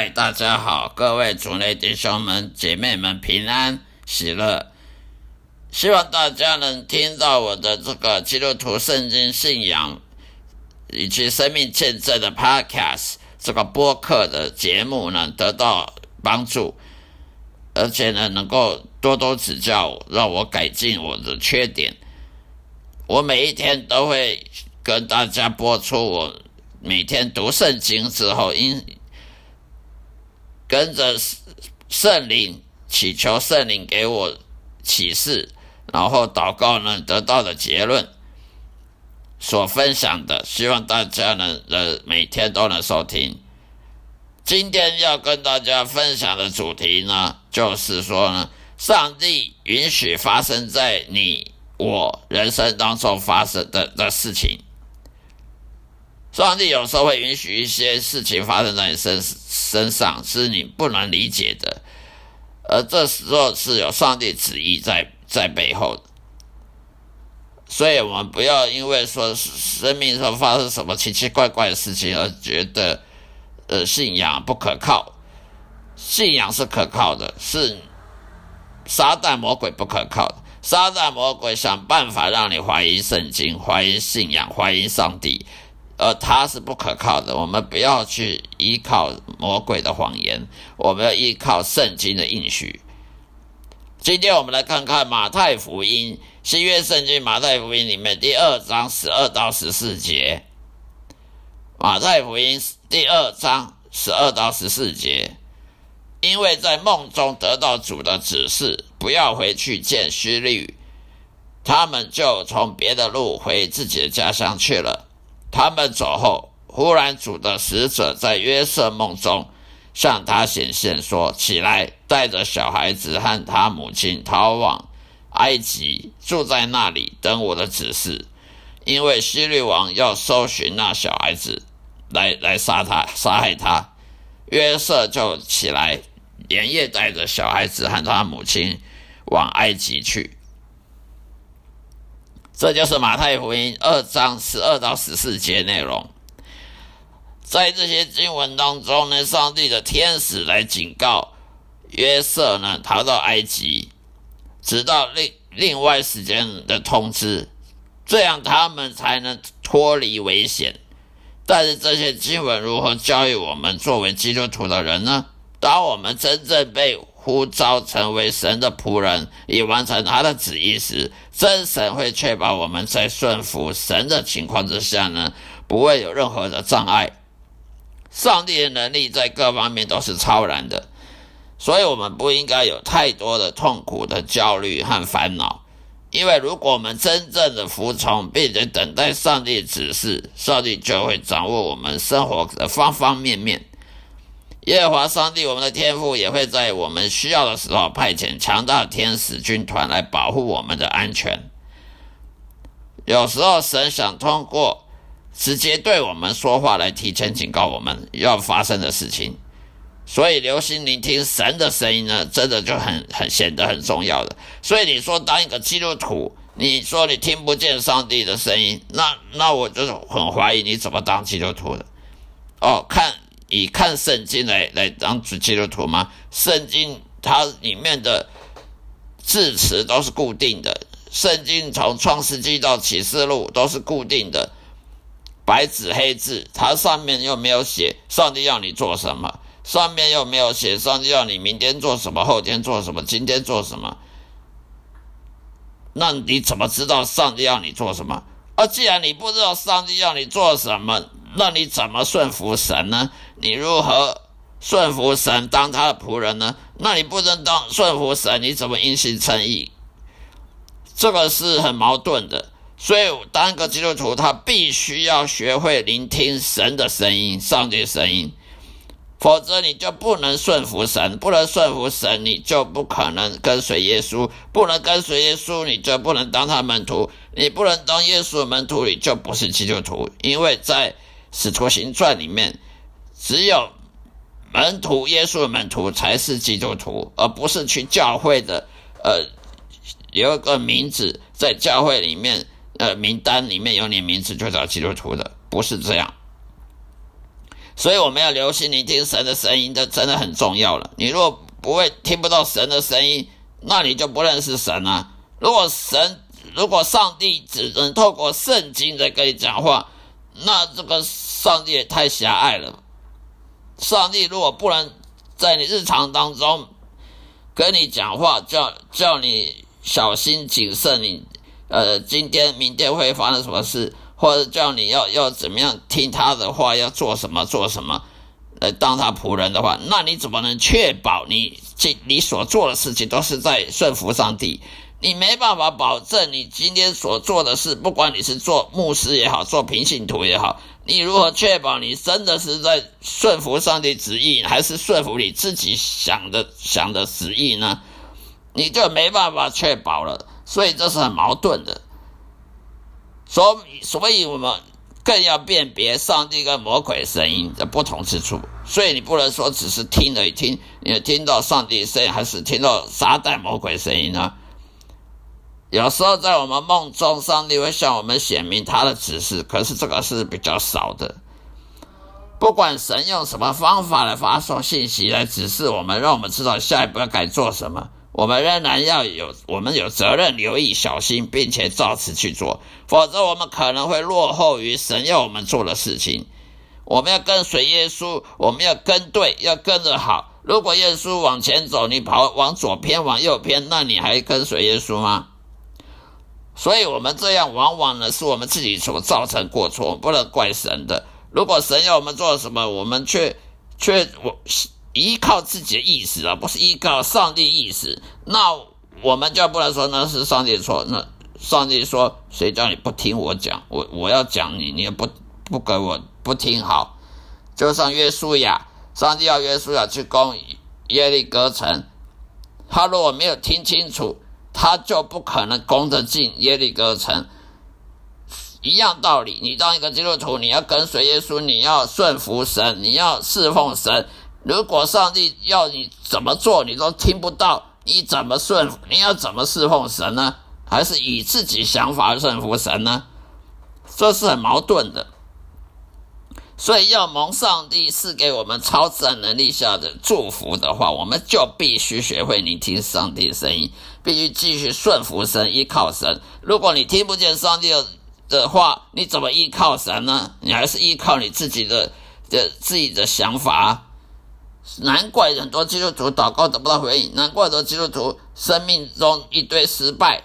嗨，大家好，各位主内弟兄们、姐妹们平安喜乐。希望大家能听到我的这个基督徒圣经信仰以及生命见证的 Podcast 这个播客的节目呢，得到帮助，而且呢，能够多多指教，让我改进我的缺点。我每一天都会跟大家播出我每天读圣经之后，因跟着圣灵祈求圣灵给我启示，然后祷告呢，得到的结论所分享的，希望大家能，呃，每天都能收听。今天要跟大家分享的主题呢，就是说呢，上帝允许发生在你我人生当中发生的的事情。上帝有时候会允许一些事情发生在你身身上，是你不能理解的，而这时候是有上帝旨意在在背后的。所以，我们不要因为说生命上发生什么奇奇怪怪的事情而觉得呃信仰不可靠。信仰是可靠的，是撒旦魔鬼不可靠的。撒旦魔鬼想办法让你怀疑圣经、怀疑信仰、怀疑上帝。而他是不可靠的，我们不要去依靠魔鬼的谎言，我们要依靠圣经的应许。今天我们来看看马太福音，新约圣经马太福音里面第二章十二到十四节。马太福音第二章十二到十四节，因为在梦中得到主的指示，不要回去见希律，他们就从别的路回自己的家乡去了。他们走后，忽然主的使者在约瑟梦中向他显现，说：“起来，带着小孩子和他母亲逃往埃及，住在那里，等我的指示。因为希律王要搜寻那小孩子，来来杀他，杀害他。”约瑟就起来，连夜带着小孩子和他母亲往埃及去。这就是马太福音二章十二到十四节内容。在这些经文当中呢，上帝的天使来警告约瑟呢，逃到埃及，直到另另外时间的通知，这样他们才能脱离危险。但是这些经文如何教育我们作为基督徒的人呢？当我们真正被呼召成为神的仆人，以完成他的旨意时，真神会确保我们在顺服神的情况之下呢，不会有任何的障碍。上帝的能力在各方面都是超然的，所以我们不应该有太多的痛苦的焦虑和烦恼，因为如果我们真正的服从并且等待上帝指示，上帝就会掌握我们生活的方方面面。耶和华上帝，我们的天父也会在我们需要的时候派遣强大的天使军团来保护我们的安全。有时候，神想通过直接对我们说话来提前警告我们要发生的事情，所以留心聆听神的声音呢，真的就很很显得很重要的。所以你说当一个基督徒，你说你听不见上帝的声音，那那我就很怀疑你怎么当基督徒的。哦，看。以看圣经来来当主基督徒吗？圣经它里面的字词都是固定的，圣经从创世纪到启示录都是固定的，白纸黑字，它上面又没有写上帝要你做什么，上面又没有写上帝要你明天做什么，后天做什么，今天做什么，那你怎么知道上帝要你做什么？而既然你不知道上帝要你做什么，那你怎么顺服神呢？你如何顺服神当他的仆人呢？那你不能当顺服神，你怎么因信称义？这个是很矛盾的。所以当一个基督徒，他必须要学会聆听神的声音，上帝的声音，否则你就不能顺服神，不能顺服神，你就不可能跟随耶稣，不能跟随耶稣，你就不能当他门徒，你不能当耶稣的门徒，你就不是基督徒，因为在使徒行传里面，只有门徒耶稣的门徒才是基督徒，而不是去教会的。呃，有一个名字在教会里面，呃，名单里面有你名字就叫基督徒的，不是这样。所以我们要留心聆听神的声音，这真的很重要了。你如果不会听不到神的声音，那你就不认识神啊。如果神，如果上帝只能透过圣经在跟你讲话，那这个上帝也太狭隘了。上帝如果不能在你日常当中跟你讲话，叫叫你小心谨慎你，呃，今天明天会发生什么事？或者叫你要要怎么样听他的话，要做什么做什么，呃，当他仆人的话，那你怎么能确保你这你所做的事情都是在顺服上帝？你没办法保证你今天所做的事，不管你是做牧师也好，做平信徒也好，你如何确保你真的是在顺服上帝旨意，还是顺服你自己想的想的旨意呢？你就没办法确保了，所以这是很矛盾的。所以，所以我们更要辨别上帝跟魔鬼声音的不同之处。所以你不能说只是听了一听，你听到上帝声音，还是听到撒旦魔鬼声音呢？有时候在我们梦中，上帝会向我们显明他的指示，可是这个是比较少的。不管神用什么方法来发送信息来指示我们，让我们知道下一步要该做什么。我们仍然要有，我们有责任留意、小心，并且照此去做，否则我们可能会落后于神要我们做的事情。我们要跟随耶稣，我们要跟对，要跟着好。如果耶稣往前走，你跑往左偏、往右偏，那你还跟随耶稣吗？所以，我们这样往往呢，是我们自己所造成过错，不能怪神的。如果神要我们做什么，我们却却我。依靠自己的意识，而不是依靠上帝意识，那我们就不能说那是上帝错。那上帝说：“谁叫你不听我讲？我我要讲你，你也不不给我不听好。”就像约书亚，上帝要约书亚去攻耶利哥城，他如果没有听清楚，他就不可能攻得进耶利哥城。一样道理，你当一个基督徒，你要跟随耶稣，你要顺服神，你要侍奉神。如果上帝要你怎么做，你都听不到，你怎么顺服？你要怎么侍奉神呢？还是以自己想法顺服神呢？这是很矛盾的。所以，要蒙上帝赐给我们超自然能力下的祝福的话，我们就必须学会聆听上帝的声音，必须继续顺服神，依靠神。如果你听不见上帝的话，你怎么依靠神呢？你还是依靠你自己的的自己的想法。难怪很多基督徒祷告得不到回应，难怪很多基督徒生命中一堆失败，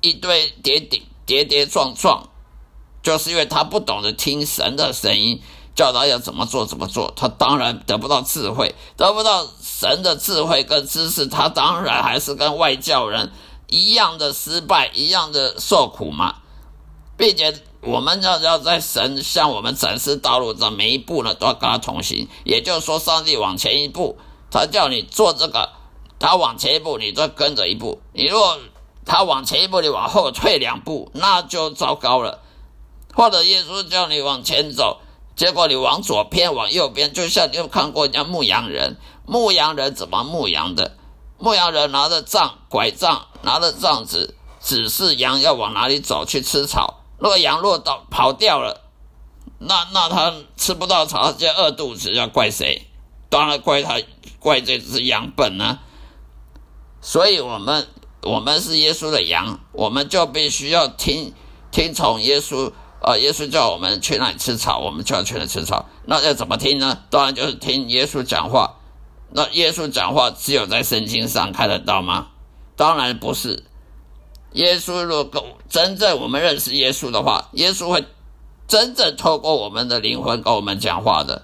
一堆跌跌跌跌撞撞，就是因为他不懂得听神的声音，教导要怎么做怎么做，他当然得不到智慧，得不到神的智慧跟知识，他当然还是跟外教人一样的失败，一样的受苦嘛，并且。我们要要在神向我们展示道路的每一步呢，都要跟他同行。也就是说，上帝往前一步，他叫你做这个，他往前一步，你就跟着一步。你如果他往前一步，你往后退两步，那就糟糕了。或者耶稣叫你往前走，结果你往左偏，往右边，就像你有看过人家牧羊人，牧羊人怎么牧羊的？牧羊人拿着杖、拐杖，拿着杖子，指示羊要往哪里走去吃草。若羊落到跑掉了，那那他吃不到草，就饿肚子，要怪谁？当然怪他，怪这只羊笨呢、啊。所以，我们我们是耶稣的羊，我们就必须要听听从耶稣。啊，耶稣叫我们去那里吃草，我们就要去那里吃草。那要怎么听呢？当然就是听耶稣讲话。那耶稣讲话只有在圣经上看得到吗？当然不是。耶稣如果真正我们认识耶稣的话，耶稣会真正透过我们的灵魂跟我们讲话的。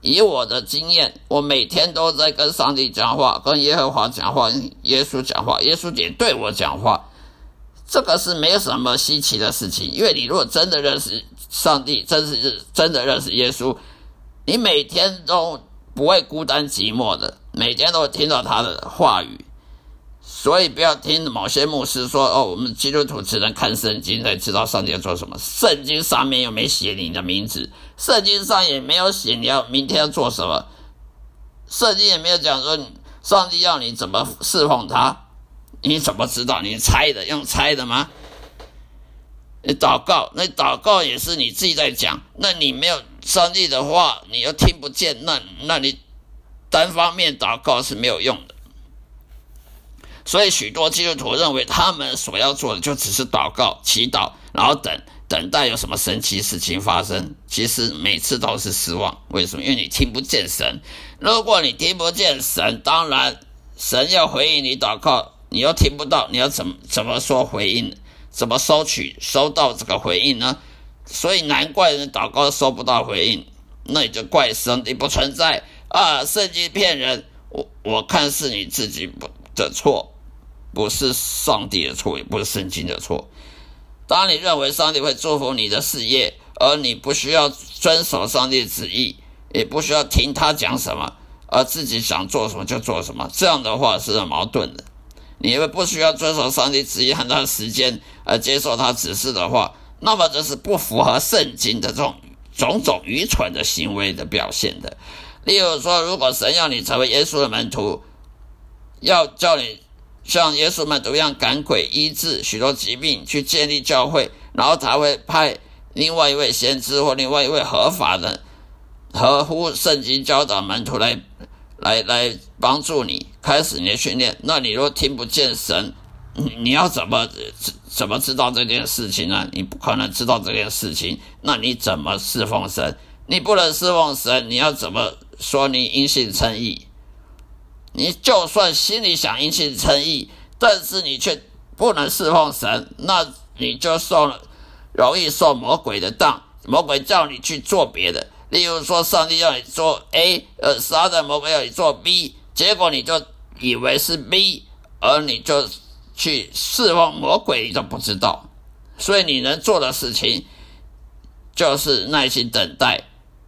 以我的经验，我每天都在跟上帝讲话，跟耶和华讲话，耶稣讲话，耶稣也对我讲话。这个是没有什么稀奇的事情，因为你如果真的认识上帝，真是真的认识耶稣，你每天都不会孤单寂寞的，每天都会听到他的话语。所以不要听某些牧师说哦，我们基督徒只能看圣经才知道上帝要做什么。圣经上面又没写你的名字，圣经上也没有写你要明天要做什么，圣经也没有讲说上帝要你怎么侍奉他，你怎么知道？你猜的，用猜的吗？你祷告，那祷告也是你自己在讲，那你没有上帝的话你又听不见，那那你单方面祷告是没有用的。所以许多基督徒认为他们所要做的就只是祷告、祈祷，然后等等待有什么神奇事情发生。其实每次都是失望。为什么？因为你听不见神。如果你听不见神，当然神要回应你祷告，你又听不到，你要怎么怎么说回应？怎么收取收到这个回应呢？所以难怪人祷告收不到回应，那你就怪上帝不存在啊！圣经骗人，我我看是你自己的错，不是上帝的错，也不是圣经的错。当你认为上帝会祝福你的事业，而你不需要遵守上帝旨意，也不需要听他讲什么，而自己想做什么就做什么，这样的话是很矛盾的。你因为不需要遵守上帝旨意很长时间而接受他指示的话。那么这是不符合圣经的这种种种愚蠢的行为的表现的。例如说，如果神要你成为耶稣的门徒，要叫你像耶稣门徒一样赶鬼、医治许多疾病，去建立教会，然后才会派另外一位先知或另外一位合法的、合乎圣经教导门徒来来来帮助你开始你的训练。那你若听不见神，你要怎么怎么知道这件事情呢？你不可能知道这件事情，那你怎么侍奉神？你不能侍奉神，你要怎么说你因信称义？你就算心里想因信称义，但是你却不能侍奉神，那你就受了容易受魔鬼的当。魔鬼叫你去做别的，例如说上帝要你做 A，呃，撒旦魔鬼要你做 B，结果你就以为是 B，而你就。去侍奉魔鬼，你都不知道，所以你能做的事情就是耐心等待。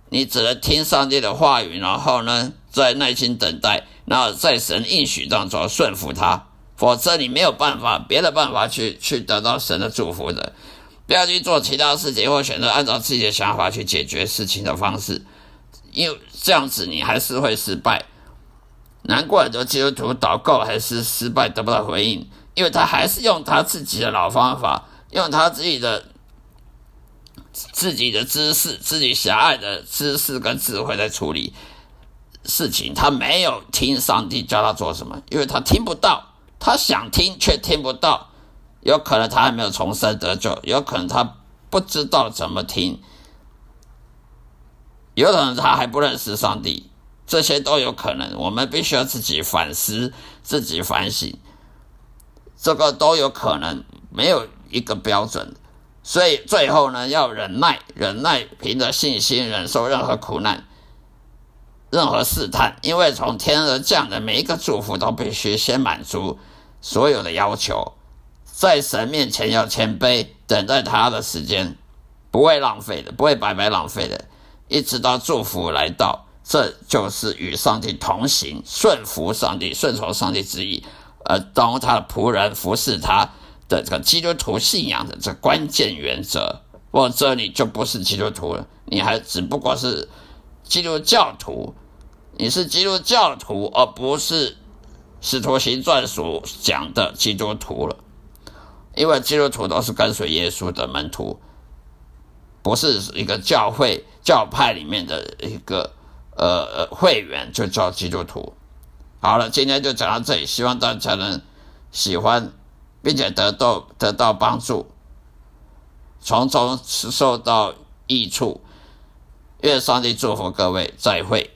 你只能听上帝的话语，然后呢，再耐心等待，然后在神应许当中顺服他。否则你没有办法，别的办法去去得到神的祝福的。不要去做其他事情，或选择按照自己的想法去解决事情的方式，因为这样子你还是会失败。难怪很多基督徒祷告还是失败，得不到回应。因为他还是用他自己的老方法，用他自己的自己的知识、自己狭隘的知识跟智慧在处理事情。他没有听上帝教他做什么，因为他听不到，他想听却听不到。有可能他还没有重生得救，有可能他不知道怎么听，有可能他还不认识上帝，这些都有可能。我们必须要自己反思，自己反省。这个都有可能，没有一个标准，所以最后呢，要忍耐，忍耐，凭着信心忍受任何苦难、任何试探，因为从天而降的每一个祝福都必须先满足所有的要求，在神面前要谦卑，等待他的时间，不会浪费的，不会白白浪费的，一直到祝福来到，这就是与上帝同行，顺服上帝，顺从上帝旨意。呃，当他的仆人服侍他的这个基督徒信仰的这关键原则，或者你就不是基督徒了，你还只不过是基督教徒，你是基督教徒，而不是使徒行传所讲的基督徒了。因为基督徒都是跟随耶稣的门徒，不是一个教会教派里面的一个呃会员就叫基督徒。好了，今天就讲到这里，希望大家能喜欢，并且得到得到帮助，从中受到益处。愿上帝祝福各位，再会。